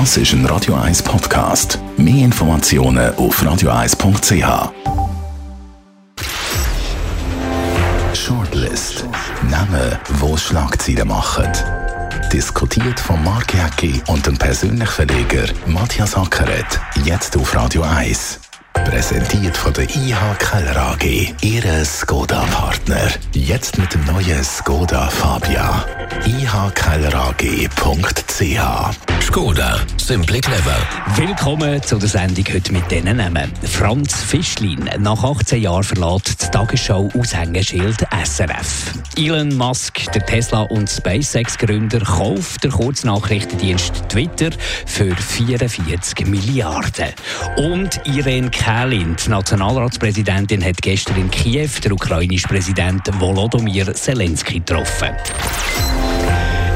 Das ist ein Radio 1 Podcast. Mehr Informationen auf radio1.ch. Shortlist. Namen, wo Schlagzeilen machen. Diskutiert von Mark Jäcki und dem persönlichen Verleger Matthias Ackeret. Jetzt auf Radio 1. Präsentiert von der IH Keller AG. Ihre Skoda-Partner. Jetzt mit dem neuen Skoda Fabia. ihkellerag.ch Skoda. Simply clever. Willkommen zu der Sendung heute mit diesen Namen. Franz Fischlin. Nach 18 Jahren verlässt die Tagesschau Aushängeschild SRF. Elon Musk, der Tesla- und SpaceX-Gründer, kauft der Kurznachrichtendienst Twitter für 44 Milliarden. Und Irene Kälin, die Nationalratspräsidentin, hat gestern in Kiew den ukrainischen Präsidenten Volodymyr Zelensky getroffen.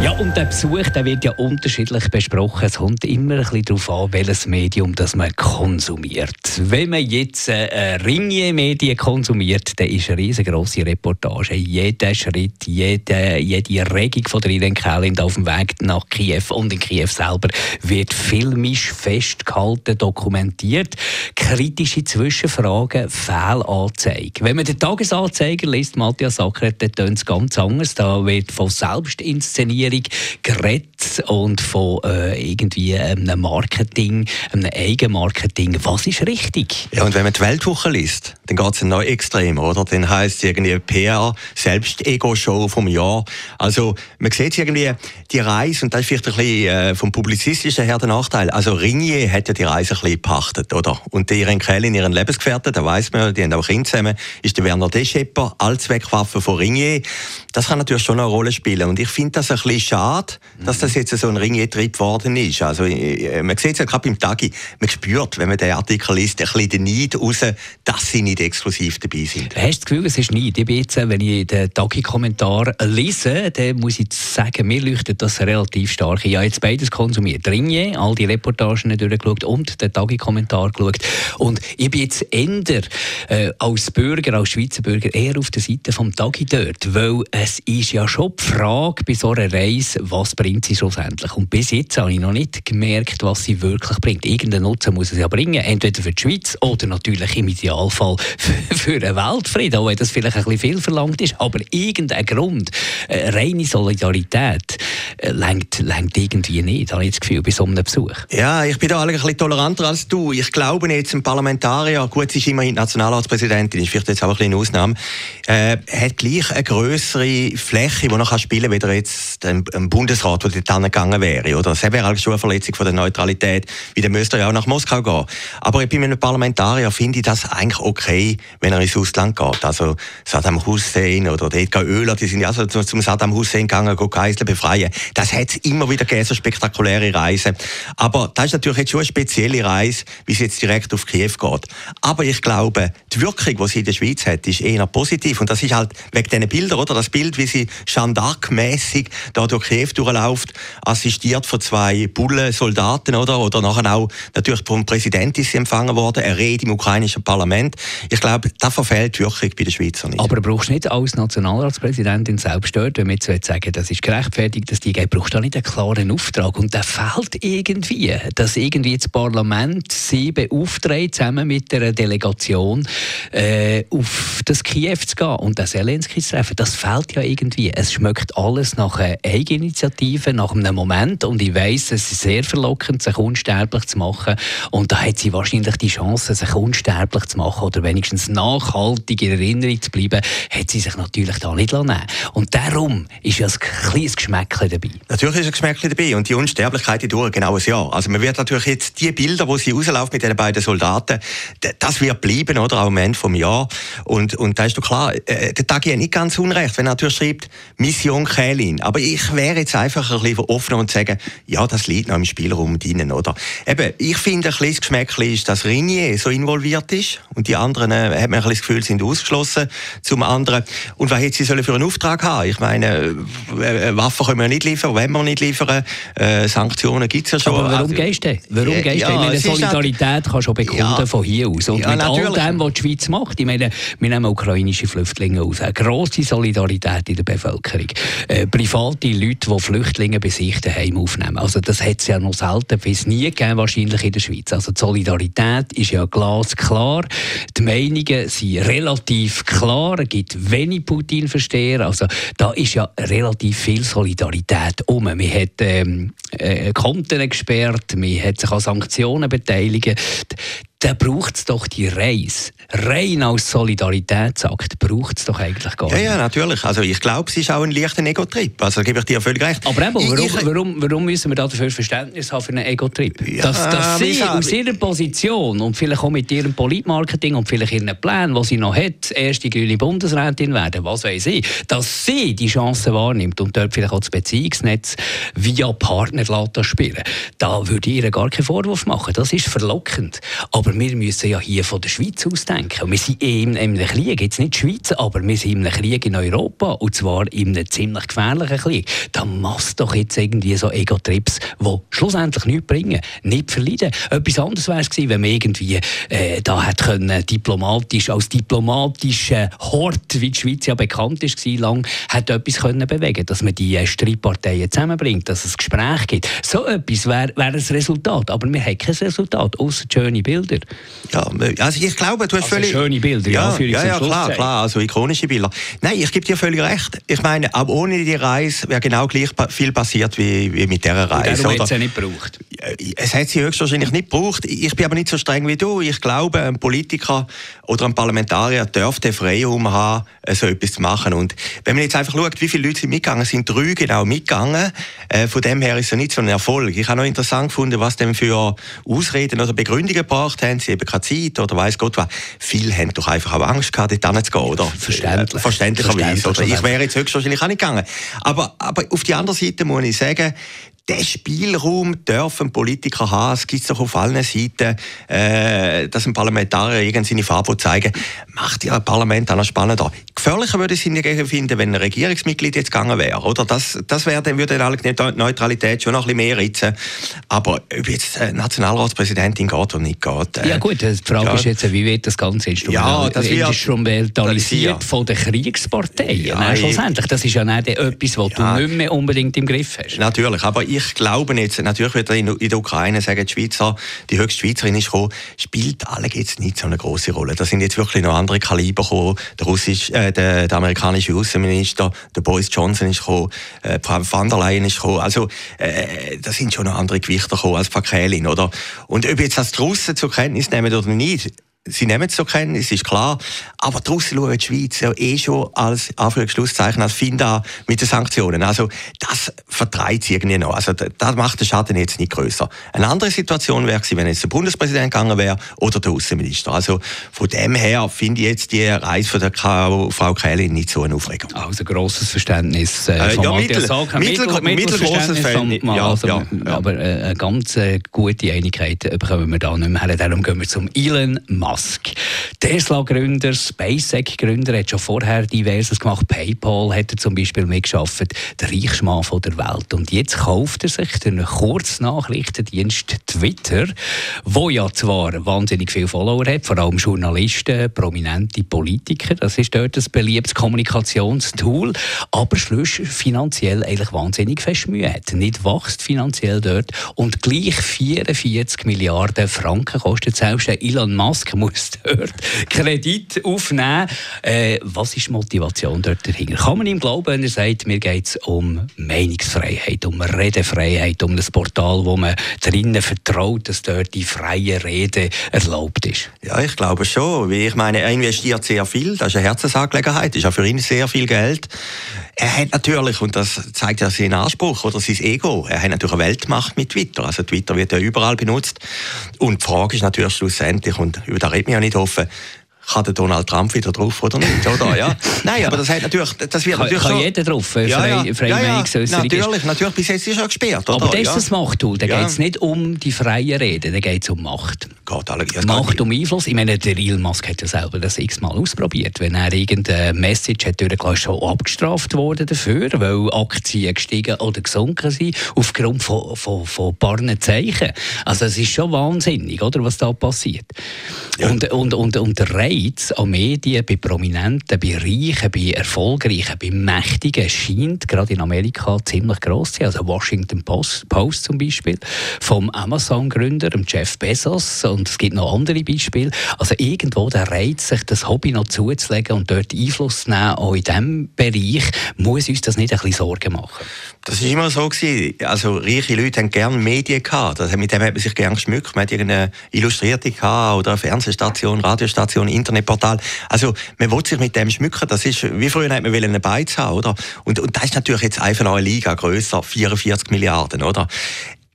Ja, und der Besuch der wird ja unterschiedlich besprochen. Es kommt immer ein bisschen darauf an, welches Medium das man konsumiert. Wenn man jetzt äh, Ringier-Medien konsumiert, dann ist eine riesengroße Reportage. Jeder Schritt, jede, jede Regung von der Irene Kälin auf dem Weg nach Kiew und in Kiew selber wird filmisch festgehalten, dokumentiert. Kritische Zwischenfragen, Fehlanzeige. Wenn man den Tagesanzeiger liest, Matthias Sacker, dann tönt es ganz anders. Da wird von Selbstinszenierung Digitalisierung geredet und von äh, irgendwie einem Marketing, einem Eigenmarketing. Was ist richtig? Ja, und wenn man die Weltwoche liest, dann geht es noch extrem, oder? Dann heisst es irgendwie PR, Selbst-Ego-Show vom Jahr. Also, man sieht irgendwie die Reise, und das ist vielleicht ein bisschen äh, vom publizistischen her der Nachteil. Also, Ringier hat ja die Reise ein bisschen gepachtet, oder? Und Irene Kräl in ihren Lebensgefährten, da weiss man, die haben auch Kinder zusammen, ist der Werner Deschepper, Allzweckwaffe von Ringier. Das kann natürlich schon eine Rolle spielen. Und ich finde das ein bisschen schade, dass das jetzt so ein Ringetrieb geworden ist. Also, äh, man sieht es ja gerade beim Tagi, man spürt, wenn man den Artikel liest, ein bisschen den Neid raus, dass sie nicht exklusiv dabei sind. Hast du das Gefühl, es ist Neid? Ich jetzt, wenn ich den Tagi-Kommentar lese, dann muss ich sagen, mir leuchtet das relativ stark. Ich habe jetzt beides konsumiert. Ringe, all die Reportagen durchgeschaut und den Tagi-Kommentar geschaut. Und ich bin jetzt eher äh, als Bürger, als Schweizer Bürger, eher auf der Seite vom Tagi dort, weil es ist ja schon die Frage bei so einer weiss, was bringt sie schlussendlich. Und bis jetzt habe ich noch nicht gemerkt, was sie wirklich bringt. Irgendeinen Nutzen muss sie ja bringen, entweder für die Schweiz oder natürlich im Idealfall für, für den Weltfrieden, auch wenn das vielleicht ein bisschen viel verlangt ist. Aber irgendein Grund, äh, reine Solidarität, äh, lenkt, irgendwie nicht, habe ich das Gefühl, bei so einem Besuch. Ja, ich bin da ein bisschen toleranter als du. Ich glaube jetzt, ein Parlamentarier, gut, sie ist immerhin Nationalratspräsidentin, ist vielleicht jetzt auch ein bisschen eine Ausnahme, äh, hat gleich eine größere Fläche, die er spielen kann, wie jetzt ein, ein Bundesrat, der dort gegangen wäre. Oder? Das wäre eine Verletzung von der Neutralität, wie der müsste ja auch nach Moskau gehen. Aber bei einem Parlamentarier finde ich das eigentlich okay, wenn er ins Ausland geht. Also Saddam Hussein oder Edgar Oehler, die sind ja also zum Saddam Hussein gegangen, Geisel befreien. Das hat es immer wieder gegeben, so spektakuläre Reisen. Aber das ist natürlich jetzt schon eine spezielle Reise, wie es jetzt direkt auf Kiew geht. Aber ich glaube, die Wirkung, die sie in der Schweiz hat, ist eher positiv. Und das ist halt wegen diesen Bildern, oder? Das Bild, wie sie Jeanne d'Arc-mässig da durch Kiew durchläuft, assistiert von zwei Bullen-Soldaten, oder? Oder nachher auch natürlich vom Präsidenten ist sie empfangen worden, er redet im ukrainischen Parlament. Ich glaube, das verfehlt wirklich bei den Schweizer nicht. Aber brauchst du nicht als Nationalratspräsidentin selbst dort, wenn wir jetzt sagen, das ist gerechtfertigt, dass die geht, brauchst du nicht einen klaren Auftrag. Und der fehlt irgendwie, dass irgendwie das Parlament sie beauftragt, zusammen mit der Delegation äh, auf das Kiew zu gehen und das Zelensky zu treffen. Das fehlt ja irgendwie. Es schmeckt alles nach Eigeninitiative nach einem Moment und ich weiß, es ist sehr verlockend, sich unsterblich zu machen und da hat sie wahrscheinlich die Chance, sich unsterblich zu machen oder wenigstens nachhaltig in Erinnerung zu bleiben, hat sie sich natürlich da nicht lassen. Und darum ist ja ein kleines Geschmäckchen dabei. Natürlich ist ein Geschmäckchen dabei und die Unsterblichkeit die dauert genau ein Jahr. Also man wird natürlich jetzt die Bilder, wo sie rausläuft mit den beiden Soldaten, das wird bleiben, oder, auch am Ende vom Jahr. Und, und da ist doch klar, äh, der Tag hat nicht ganz unrecht, wenn er natürlich schreibt, Mission Kälin. Aber ich wäre jetzt einfach ein bisschen offen und sagen, ja, das liegt noch im Spielraum drinnen, oder? Eben, ich finde, ein kleines Geschmäckchen ist, dass Rinier so involviert ist und die anderen, äh, hat man ein das Gefühl, sind ausgeschlossen zum anderen. Und was hätte sie sollen für einen Auftrag haben? Ich meine, äh, Waffen können wir nicht liefern, wenn wir nicht liefern, äh, Sanktionen gibt es ja schon. Aber warum also, gehst du? Warum ja, gehst du? Ja, meine, Solidarität kannst du bekunden ja, von hier aus. Und ja, mit natürlich. all dem, was die Schweiz macht, ich meine, wir nehmen ukrainische Flüchtlinge aus, eine grosse Solidarität in der Bevölkerung. Äh, private Leute, die Flüchtlinge bei sich daheim aufnehmen. Also das hat es ja noch selten bis nie gegeben, wahrscheinlich in der Schweiz. Also die Solidarität ist ja glasklar. Die Meinungen sind relativ klar. Es gibt wenig Putin-Versteher. Also da ist ja relativ viel Solidarität um. Man hat ähm, äh, Konten gesperrt, man hat sich an Sanktionen beteiligt dann braucht es doch die Reise. Rein aus Solidaritätsakt braucht es doch eigentlich gar nicht. Ja, ja, natürlich. Also ich glaube, es ist auch ein leichter Ego-Trip. Also gebe ich dir völlig recht. Aber eben, warum, ich, warum, warum müssen wir dafür Verständnis haben für einen Ego-Trip? Ja, dass, dass sie aus ihrer Position und vielleicht auch mit ihrem Politmarketing und vielleicht ihren Plänen, die sie noch hat, erste grüne Bundesrätin werden, was weiß ich, dass sie die Chance wahrnimmt und dort vielleicht auch das Beziehungsnetz via Partner spielen Da würde ich ihr gar keinen Vorwurf machen. Das ist verlockend. Aber wir müssen ja hier von der Schweiz aus denken. Wir sind eh in einem Krieg, jetzt nicht Schweiz, aber wir sind in einem Krieg in Europa. Und zwar in einem ziemlich gefährlichen Krieg. Da machst doch jetzt irgendwie so Ego-Trips, die schlussendlich nichts bringen, nicht verleiden. Etwas anderes wäre es gewesen, wenn man irgendwie äh, da hätte können, diplomatisch, als diplomatischer Hort, wie die Schweiz ja bekannt ist, lang, hätte etwas können bewegen dass man die äh, Streitparteien zusammenbringt, dass es Gespräch gibt. So etwas wäre wär ein Resultat. Aber wir haben kein Resultat, außer schöne Bilder. Ja, also ich glaube, du hast also völlig... schöne Bilder, ja, ja, ja, ja klar, klar, also ikonische Bilder. Nein, ich gebe dir völlig recht. Ich meine, aber ohne die Reise wäre genau gleich viel passiert wie, wie mit dieser Reise. Und darum es ja nicht gebraucht. Es hat sie höchstwahrscheinlich nicht gebraucht. Ich bin aber nicht so streng wie du. Ich glaube, ein Politiker oder ein Parlamentarier dürfte Freiraum haben, so etwas zu machen. Und wenn man jetzt einfach schaut, wie viele Leute sind mitgegangen, sind drei genau mitgegangen. Äh, von dem her ist es nicht so ein Erfolg. Ich habe noch interessant gefunden, was denn für Ausreden oder Begründungen gebracht haben. Sie eben keine Zeit oder weiß Gott was. Viele haben doch einfach auch Angst gehabt, dort hinzugehen, oder? Verständlich. Verständlicherweise. Oder? Ich wäre jetzt höchstwahrscheinlich auch nicht gegangen. Aber, aber auf die andere Seite muss ich sagen, den Spielraum dürfen Politiker haben. Es gibt doch auf allen Seiten, äh, dass ein Parlamentarier irgend seine Farbe zeigen macht ja ein Parlament auch noch spannender. Gefährlicher würde ich es hingegen finden, wenn ein Regierungsmitglied jetzt gegangen wäre. Oder? Das, das wäre, dann würde die Neutralität schon noch ein bisschen mehr ritzen. Aber ob jetzt eine Nationalratspräsidentin geht oder nicht geht. Äh, ja gut, die Frage ja. ist jetzt, wie wird das Ganze ja, das instrumentalisiert von den Kriegsparteien? Ja, schlussendlich, das ist ja nicht etwas, was ja. du nicht mehr unbedingt im Griff hast. Natürlich, aber ich ich glaube jetzt, natürlich wird er in, der Ukraine sagen, die Schweizer, die höchste Schweizerin ist gekommen, spielt alle jetzt nicht so eine große Rolle. Da sind jetzt wirklich noch andere Kaliber gekommen. Der, russische, äh, der, der amerikanische Außenminister, der Boris Johnson ist gekommen, äh, Frau van der Leyen ist gekommen. Also, äh, da sind schon noch andere Gewichte gekommen als Frau Kählin, oder? Und ob jetzt das die Russen zur Kenntnis nehmen oder nicht, sie nehmen es zur Kenntnis, ist klar. Aber draussen schauen die Schweiz ja eh schon als Anführungsschlusszeichen als Finda mit den Sanktionen. Also das vertreibt sie irgendwie noch. Also das macht den Schaden jetzt nicht größer. Eine andere Situation wäre wenn jetzt der Bundespräsident gegangen wäre oder der Außenminister. Also von dem her finde ich jetzt die Reise von der Frau Kählin nicht so eine Aufregung. Also grosses Verständnis äh, ja, mittel, mittel, mittel, mittelgroßes Verständnis. Ja, also, ja, ja. Aber äh, eine ganz äh, gute Einigkeit bekommen wir da nicht mehr her. Darum gehen wir zum Elon Musk. Musk. Tesla-Gründer, SpaceX-Gründer hat schon vorher diverses gemacht. PayPal hat er zum Beispiel mitgeschafft. Der reichste Mann der Welt. Und jetzt kauft er sich den Kurznachrichtendienst Twitter, wo ja zwar wahnsinnig viele Follower hat, vor allem Journalisten, prominente Politiker. Das ist dort ein beliebtes Kommunikationstool. Aber schluss finanziell eigentlich wahnsinnig fest Mühe hat. Nicht wächst finanziell dort. Und gleich 44 Milliarden Franken kostet selbst Elon Musk muss dort Kredit aufnehmen. Äh, was ist die Motivation dort dahinter? Kann man ihm glauben, wenn er sagt, mir geht es um Meinungsfreiheit, um Redefreiheit, um das Portal, wo man drinnen vertraut, dass dort die freie Rede erlaubt ist? Ja, ich glaube schon. Ich meine, er investiert sehr viel, das ist eine Herzensangelegenheit, das ist auch für ihn sehr viel Geld. Er hat natürlich, und das zeigt ja seinen Anspruch oder sein Ego, er hat natürlich eine Weltmacht mit Twitter. Also Twitter wird ja überall benutzt. Und die Frage ist natürlich schlussendlich, und über reden wir ja nicht offen, kann der Donald Trump wieder drauf oder nicht, oder? Ja. Nein, aber das, hat natürlich, das wird kann, natürlich kann so, jeder drauf, äh, ja, frei, frei ja, ja, Natürlich, natürlich, bis jetzt ist er gesperrt, oder? Aber das ist das Machttool, da geht es nicht um die freie Rede, da geht es um Macht. geht alle. Macht um Einfluss. Ich meine, der Elon Musk hat ja selber das x-mal ausprobiert. Wenn er irgendeine Message hat durchgelassen, ist schon abgestraft worden dafür, weil Aktien gestiegen oder gesunken sind, aufgrund von, von, von paar Zeichen. Also es ist schon wahnsinnig, oder, was da passiert. Und, und, und, und der Reiz an Medien bei Prominenten, bei Reichen, bei Erfolgreichen, bei Mächtigen scheint gerade in Amerika ziemlich gross zu sein. Also Washington Post, Post zum Beispiel, vom Amazon-Gründer, Jeff Bezos und es gibt noch andere Beispiele. Also irgendwo der Reiz, sich das Hobby noch zuzulegen und dort Einfluss zu nehmen, auch in diesem Bereich, muss uns das nicht ein bisschen Sorgen machen? Das war immer so. Gewesen. Also reiche Leute haben gerne Medien gehabt. Also mit dem hat man sich gerne geschmückt. Man hat irgendeine Illustrierte gehabt oder eine Fernsehstation, Radiostation, Internetportal. Also man will sich mit dem schmücken. Das ist, wie früher hat man einen Beiz haben, oder? Und, und das ist natürlich jetzt einfach noch eine Liga grösser, 44 Milliarden, oder?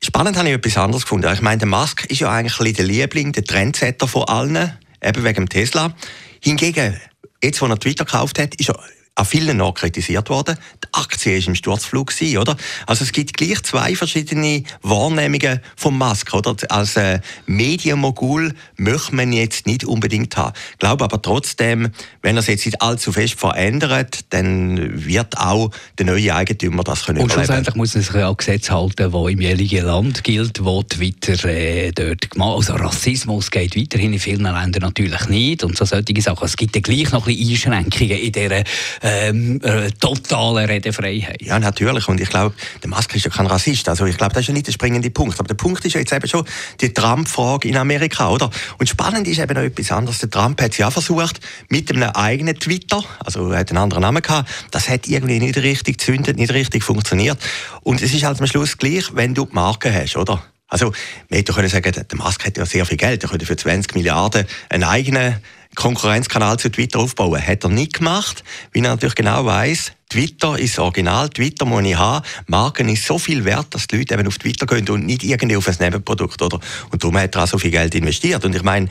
Spannend habe ich etwas anderes gefunden. Ich meine, der Musk ist ja eigentlich der Liebling, der Trendsetter von allen, eben wegen dem Tesla. Hingegen, jetzt, wo er Twitter gekauft hat, ist er an vielen noch kritisiert worden. Die Aktie war im Sturzflug, oder? Also es gibt gleich zwei verschiedene Wahrnehmungen von Musk, oder? Als äh, Medienmogul möchte man jetzt nicht unbedingt haben. Ich glaube aber trotzdem, wenn er es jetzt nicht allzu fest verändert, dann wird auch der neue Eigentümer das können Und schlussendlich muss er sich ja Gesetz halten, wo im jeweiligen Land gilt, wo Twitter äh, dort gemacht Also Rassismus geht weiterhin in vielen Ländern natürlich nicht und so solche Sachen. Es gibt ja gleich noch ein bisschen Einschränkungen in dieser ähm, äh, totale Redefreiheit. Ja, natürlich. Und ich glaube, der Musk ist ja kein Rassist. Also ich glaube, das ist ja nicht der springende Punkt. Aber der Punkt ist ja jetzt eben schon die Trump-Frage in Amerika, oder? Und spannend ist eben noch etwas anderes. Der Trump hat es ja versucht, mit einem eigenen Twitter, also er hat einen anderen Namen gehabt, das hat irgendwie nicht richtig gezündet, nicht richtig funktioniert. Und es ist halt am Schluss gleich, wenn du die Marke hast, oder? Also, man hätte können sagen, der Musk hat ja sehr viel Geld, er könnte für 20 Milliarden einen eigenen Konkurrenzkanal zu Twitter aufbauen. Hat er nicht gemacht, weil er natürlich genau weiß, Twitter ist original, Twitter muss ich haben. Marken ist so viel wert, dass die Leute eben auf Twitter gehen und nicht irgendwie auf ein Nebenprodukt, oder? Und darum hat er auch so viel Geld investiert. Und ich meine,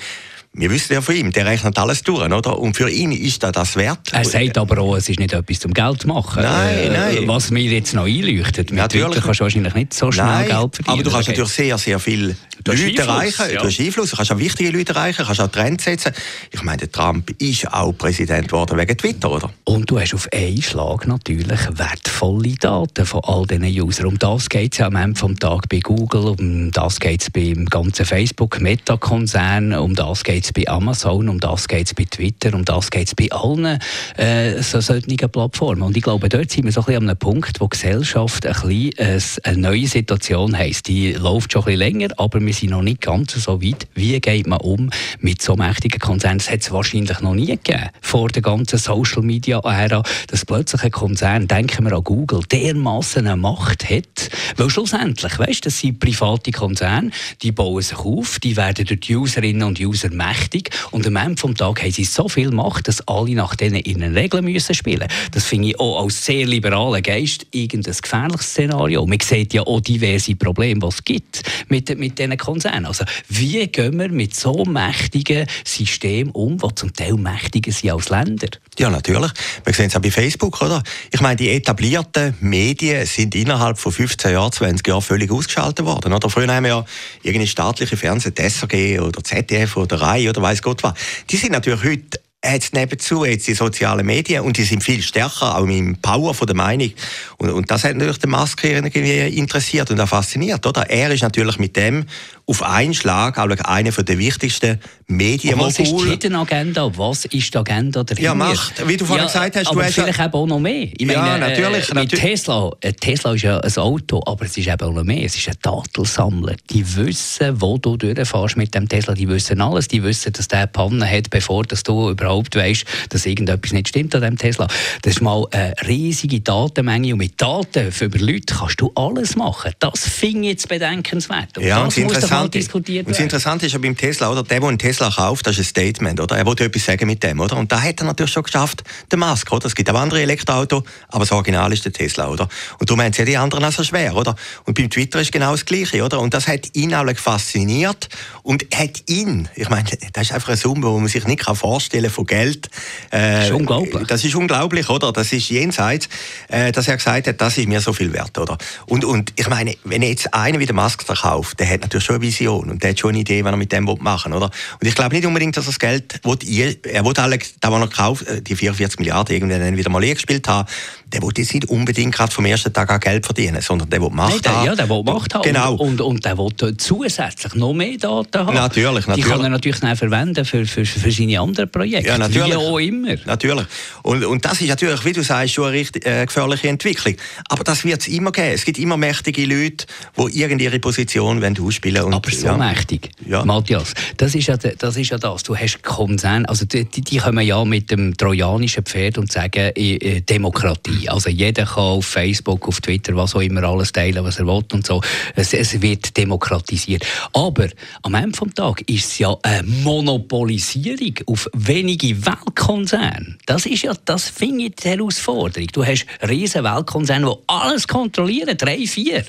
wir wissen ja von ihm, der rechnet alles durch, oder? Und für ihn ist das das wert. Er sagt aber auch, es ist nicht etwas zum Geld zu machen. Nein, äh, nein. Was mir jetzt noch einleuchtet. Mit natürlich. Twitter kannst du wahrscheinlich nicht so schnell nein, Geld verdienen. Aber du kannst natürlich sehr, sehr viel Leute erreichen. Ja. Du hast Einfluss, du kannst auch wichtige Leute erreichen, kannst auch Trends setzen. Ich meine, Trump ist auch Präsident geworden wegen Twitter, oder? Und du hast auf einen Schlag natürlich wertvolle Daten von all diesen Usern. Um das geht es ja am Ende des Tages bei Google, um das geht es beim ganzen Facebook-Meta-Konzern, um das geht es bei Amazon, um das geht es bei Twitter, um das geht es bei allen äh, so solchen Plattformen. Und ich glaube, dort sind wir so ein bisschen an einem Punkt, wo Gesellschaft ein bisschen eine neue Situation heisst. Die läuft schon ein bisschen länger, aber wir sind noch nicht ganz so weit. Wie geht man um mit so mächtigen Konzernen? Das hat es wahrscheinlich noch nie gegeben, vor der ganzen Social-Media-Ära, dass plötzlich ein Konzern, denken wir an Google, dermassen eine Macht hat, weil schlussendlich, weißt, das sind private Konzerne, die bauen sich auf, die werden durch die Userinnen und User mächtig und am Ende des Tages haben sie so viel Macht, dass alle nach denen ihren Regeln müssen spielen. Das finde ich auch als sehr liberaler Geist irgendein gefährliches Szenario. Man sieht ja auch diverse Probleme, die es gibt mit, mit diesen Konzernen. Also wie gehen wir mit so mächtigen Systemen um, die zum Teil mächtiger sind als Länder? Ja, natürlich. Wir sehen es auch bei Facebook, oder? Ich meine, die etablierten Medien sind innerhalb von 15 Jahren, 20 Jahren völlig ausgeschaltet worden. Oder? Früher haben wir ja irgendeine staatliche Fernsehen, SRG oder ZDF oder RAI oder weiß Gott was. Die sind natürlich heute hat nebenzu jetzt die sozialen Medien und die sind viel stärker, auch im Power von der Meinung. Und, und das hat natürlich den Musk irgendwie interessiert und auch fasziniert, oder? Er ist natürlich mit dem auf einen Schlag auch einer der wichtigsten Medienmogul. Was ist die Hidden Agenda? Was ist die Agenda dahinter? Ja, Macht. Wie du vorhin ja, gesagt hast. Aber du hast vielleicht eben auch noch mehr. Ich meine, ja, natürlich. Äh, natürlich. Tesla, äh, Tesla ist ja ein Auto, aber es ist eben auch noch mehr. Es ist ein Datensammler. Die wissen, wo du durchfährst mit dem Tesla. Die wissen alles. Die wissen, dass der Pannen hat, bevor dass du überhaupt weißt, dass irgendetwas nicht stimmt an dem Tesla. Das ist mal eine riesige Datenmenge. Und mit Daten über Leute kannst du alles machen. Das finde ich jetzt bedenkenswert. Und ja, das muss doch mal diskutiert. Und das Interessante ist ja beim Tesla, oder? Der, der einen Tesla kauft, das ist ein Statement, oder? Er wollte etwas sagen mit dem, oder? Und da hat er natürlich schon geschafft, den Musk, oder? Es gibt auch andere Elektroautos, aber das Original ist der Tesla, oder? Und darum haben sie ja die anderen auch so schwer, oder? Und beim Twitter ist genau das Gleiche, oder? Und das hat ihn auch fasziniert und hat ihn, ich meine, das ist einfach eine Summe, die man sich nicht vorstellen kann von Geld. Äh, das ist unglaublich. Das ist unglaublich, oder? Das ist jenseits, äh, dass er gesagt hat, das ist mir so viel wert, oder? Und, und ich meine, wenn jetzt einer wieder Musk verkauft, der hat natürlich schon Vision und der hat schon eine Idee, was er mit dem machen will, oder? Und ich glaube nicht unbedingt, dass er das Geld, will, er will alle, da, was er kauft, äh, die 44 Milliarden irgendwann wieder mal gespielt haben, der will jetzt nicht unbedingt gerade vom ersten Tag an Geld verdienen, sondern der will Macht Nein, der, haben. Ja, der will Macht haben. Genau. Und, und, und der will zusätzlich noch mehr Daten haben. Natürlich, natürlich. Die kann er natürlich dann verwenden für, für, für seine anderen Projekte. Ja, natürlich. Wie auch immer. Natürlich. Und, und das ist natürlich, wie du sagst, schon eine richtig, äh, gefährliche Entwicklung. Aber das wird es immer geben. Es gibt immer mächtige Leute, die irgendwie ihre Position ausspielen wollen. Aber so ja. mächtig. Ja. Matthias, das ist, ja, das ist ja das. Du hast Konzerne, also die, die kommen ja mit dem trojanischen Pferd und sagen äh, Demokratie. Also jeder kann auf Facebook, auf Twitter, was auch immer alles teilen, was er will und so. Es, es wird demokratisiert. Aber am Ende des Tages ist es ja eine Monopolisierung auf wenige Weltkonzerne. Das ist ja, das finde ich die Herausforderung. Du hast riesen Weltkonzerne, die alles kontrollieren, drei, vier.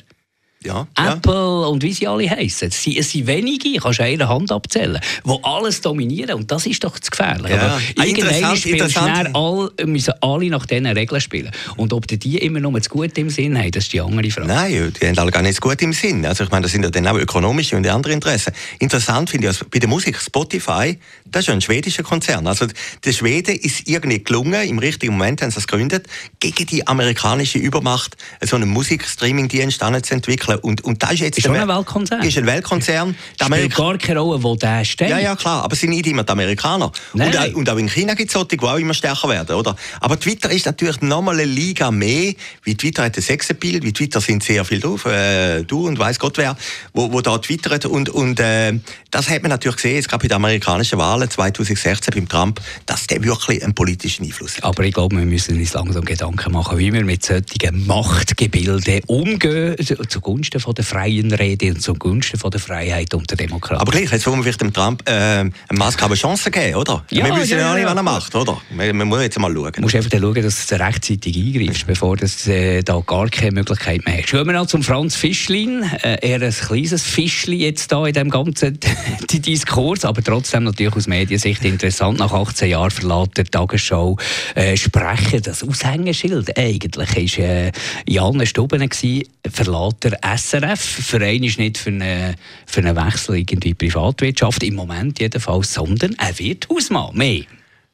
Ja, Apple ja. und wie sie alle heißen. Es sind, es sind wenige, kannst du einer Hand abzählen, die alles dominieren. Und das ist doch zu gefährlich. Ja. Ah, irgendwann spielen all, müssen alle nach diesen Regeln spielen. Und ob die, immer nur das Gute im Sinn haben, das ist die andere Frage. Nein, die haben alle gar nicht das Gute im Sinn. Also ich meine, das sind ja dann auch ökonomische und andere Interessen. Interessant finde ich, also bei der Musik Spotify, das ist ja ein schwedischer Konzern. Also der Schwede ist irgendwie gelungen, im richtigen Moment haben sie es gegründet, gegen die amerikanische Übermacht so einen Musikstreaming-Dienst zu entwickeln entwickeln. Und, und das ist jetzt... Ist schon ein Weltkonzern. Ist ein Weltkonzern. Spielt gar keine Rolle, wo der steht. Ja, ja, klar. Aber es sind nicht immer die Amerikaner. Und, auch, und auch in China gibt es solche, die auch immer stärker werden, oder? Aber Twitter ist natürlich nochmal eine Liga mehr. Wie Twitter hat ein Sexappeal. Wie Twitter sind sehr viel drauf. Äh, du und weiß Gott wer, wo, wo da twittert. Und, und äh, das hat man natürlich gesehen, jetzt gerade bei den amerikanischen Wahlen 2016 beim Trump, dass der wirklich einen politischen Einfluss hat. Aber ich glaube, wir müssen uns langsam Gedanken machen, wie wir mit solchen Machtgebilden umgehen, zugunsten zugunsten von der freien Rede und zugunsten von der Freiheit und der Demokratie. Aber gleich, jetzt wollen wir vielleicht dem Trump äh, Musk eine Chance geben, oder? Ja, wir wissen ja, ja nicht, was er macht, oder? Wir, wir müssen jetzt mal schauen. Du musst einfach schauen, dass du rechtzeitig eingreifst, bevor du äh, da gar keine Möglichkeit mehr hast. Schauen wir noch zum Franz Fischlin. Äh, eher ein kleines Fischli jetzt da in dem ganzen Diskurs, aber trotzdem natürlich aus Mediensicht interessant. Nach 18 Jahren verlässt der Tagesschau äh, sprechen. Das Aushängeschild eigentlich ist äh, in allen Stuben gewesen, verlässt der SRF. Verein ist nicht für einen, für einen Wechsel in die Privatwirtschaft, im Moment jedenfalls, sondern er wird Hausmann. Mehr.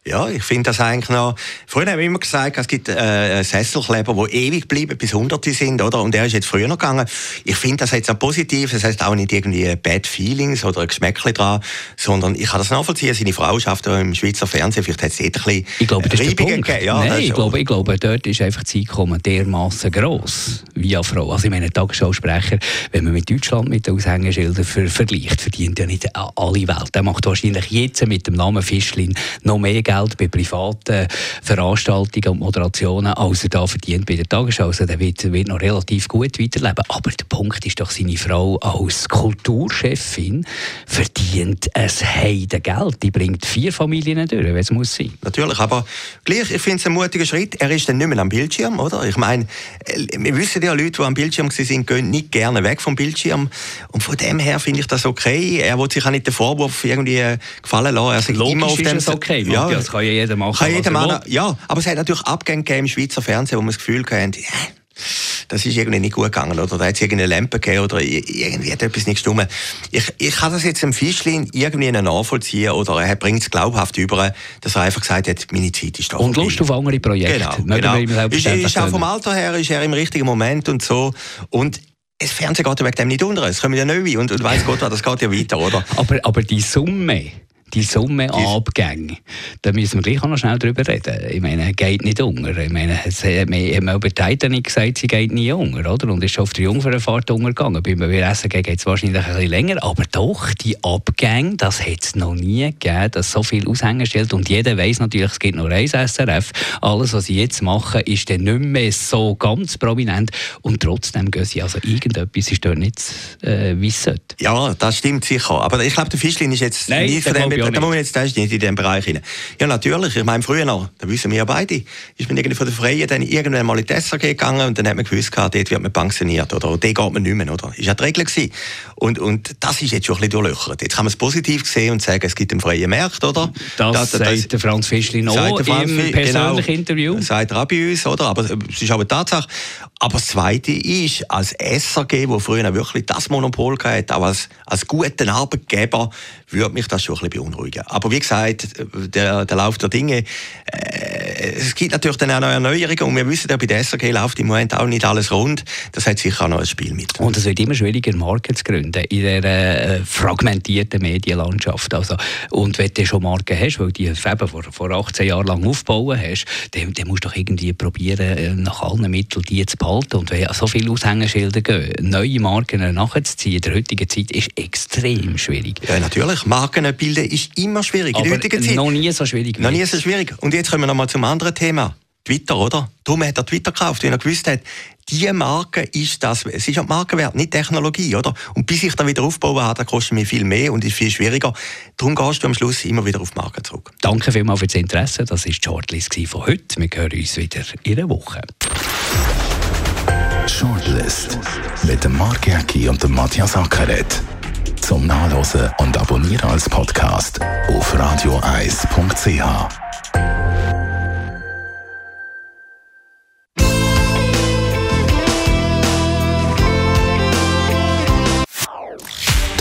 Ja, ich finde das eigentlich noch. Früher haben wir immer gesagt, es gibt äh, Sesselkleber, die ewig bleiben, bis Hunderte sind, oder? Und er ist jetzt früher noch gegangen. Ich finde das jetzt auch positiv. Das heißt auch nicht irgendwie Bad Feelings oder ein Geschmäckchen dran, sondern ich kann das nachvollziehen. Seine Frau schafft im Schweizer Fernsehen. Vielleicht hat es eh ein bisschen Ich glaube, das ist der Punkt. Ja, Nein, ich glaube, ich glaube, dort ist einfach die Zeit dermaßen gross, via Frau. Also ich meine, Tagesschausprecher, wenn man mit Deutschland mit den Aushängeschildern ver vergleicht, verdient ja nicht alle Welt. Der macht wahrscheinlich jetzt mit dem Namen Fischlin noch mehr Geld bei privaten Veranstaltungen und Moderationen, als er da verdient bei der Tagesschau. Also der wird, wird noch relativ gut weiterleben. Aber der Punkt ist doch, seine Frau als Kulturchefin verdient ein Heidengeld. Die bringt vier Familien durch, wenn es muss sein. Natürlich, aber gleich, ich finde es ein mutiger Schritt. Er ist dann nicht mehr am Bildschirm, oder? Ich meine, wir wissen ja, Leute, die am Bildschirm sind, gehen nicht gerne weg vom Bildschirm. Und von dem her finde ich das okay. Er will sich auch nicht den Vorwurf irgendwie gefallen lassen. Er sagt Logisch immer auf dem... Ist es okay, ja, das kann ja jeder machen. Kann jeder machen, ja. Aber es hat natürlich Abgänge im Schweizer Fernsehen, wo man das Gefühl hatte, das ist irgendwie nicht gut gegangen, oder da hat es irgendeine Lampe gegeben, oder irgendwie hat etwas nicht gestimmt. Ich, ich kann das jetzt im Fischlin irgendwie nachvollziehen, oder er bringt es glaubhaft über, dass er einfach gesagt hat, meine Zeit ist da Und Lust auf andere Projekte. Genau, genau. Ist, ist auch vom Alter her ist er im richtigen Moment und so. Und das Fernsehen geht wegen dem nicht unter. Es kommen ja neue und, und weiss Gott, das geht ja weiter, oder? aber, aber die Summe die Summe an Abgängen, da müssen wir gleich auch noch schnell drüber reden. Ich meine, geht nicht unter. Ich meine, es hat mir über Titanic gesagt, sie geht nie unter, oder? Und ist schon auf der Jungfernfahrt untergegangen. Beim WSG geht es wahrscheinlich ein bisschen länger, aber doch, die Abgänge, das hat es noch nie gegeben, dass so viel Aushängen stellt. Und jeder weiß natürlich, es gibt nur ein SRF. Alles, was sie jetzt machen, ist dann nicht mehr so ganz prominent. Und trotzdem gehen sie, also irgendetwas ist dort nicht, äh, wie es Ja, das stimmt sicher. Aber ich glaube, der Fischlin ist jetzt Nein, nicht von dem da, da muss man jetzt das nicht in diesem Bereich rein. Ja, natürlich. Ich meine, früher noch, da wissen wir ja beide, ist man irgendwie von der Freien dann irgendwann mal in die SRG gegangen und dann hat man gewusst, dort wird man pensioniert, oder? Dort geht man nicht mehr, oder? Ist ja die Regel gewesen. Und, und das ist jetzt schon ein bisschen durchlöchert. Jetzt kann man es positiv sehen und sagen, es gibt einen freien Markt, oder? Das, das sagt das, der Franz Fischlin auch im persönlichen genau, Interview. Sagt er auch bei uns, oder? Aber es ist aber Tatsache. Aber das Zweite ist, als SRG, wo früher wirklich das Monopol hatte, auch als, als guter Arbeitgeber, würde mich das schon ein bisschen beunruhigen. Aber wie gesagt, der, der Lauf der Dinge, äh, es gibt natürlich dann auch noch Erneuerungen und wir wissen ja, bei der SRG läuft im Moment auch nicht alles rund. Das hat sicher auch noch ein Spiel mit. Und es wird immer schwieriger, Marken zu gründen in dieser äh, fragmentierten Medienlandschaft. Also, und wenn du schon Marken hast, weil du die eben vor, vor 18 Jahren lang aufbauen hast, dann, dann musst du doch irgendwie probieren, äh, nach allen Mitteln die zu behalten. Und wenn so viele Aushängeschilder gehen, neue Marken nachzuziehen in der heutigen Zeit, ist extrem schwierig. Ja, natürlich. Marken bilden ist immer schwierig in der heutigen Zeit. noch nie so schwierig. Noch nie so schwierig. Und jetzt kommen wir noch mal zum anderen Thema. Twitter, oder? Darum hat er Twitter gekauft, weil er gewusst hat, diese Marke ist das, es ist ja Markenwert, nicht Technologie, oder? Und bis ich dann wieder aufbauen habe, kostet mir viel mehr und ist viel schwieriger. Darum gehst du am Schluss immer wieder auf die Marke zurück. Danke vielmals für das Interesse. Das war die Shortlist von heute. Wir hören uns wieder in einer Woche. Shortlist mit dem Mark Jäcki und dem Matthias Ackeret. Zum Nachlesen und Abonnieren als Podcast auf radioeis.ch.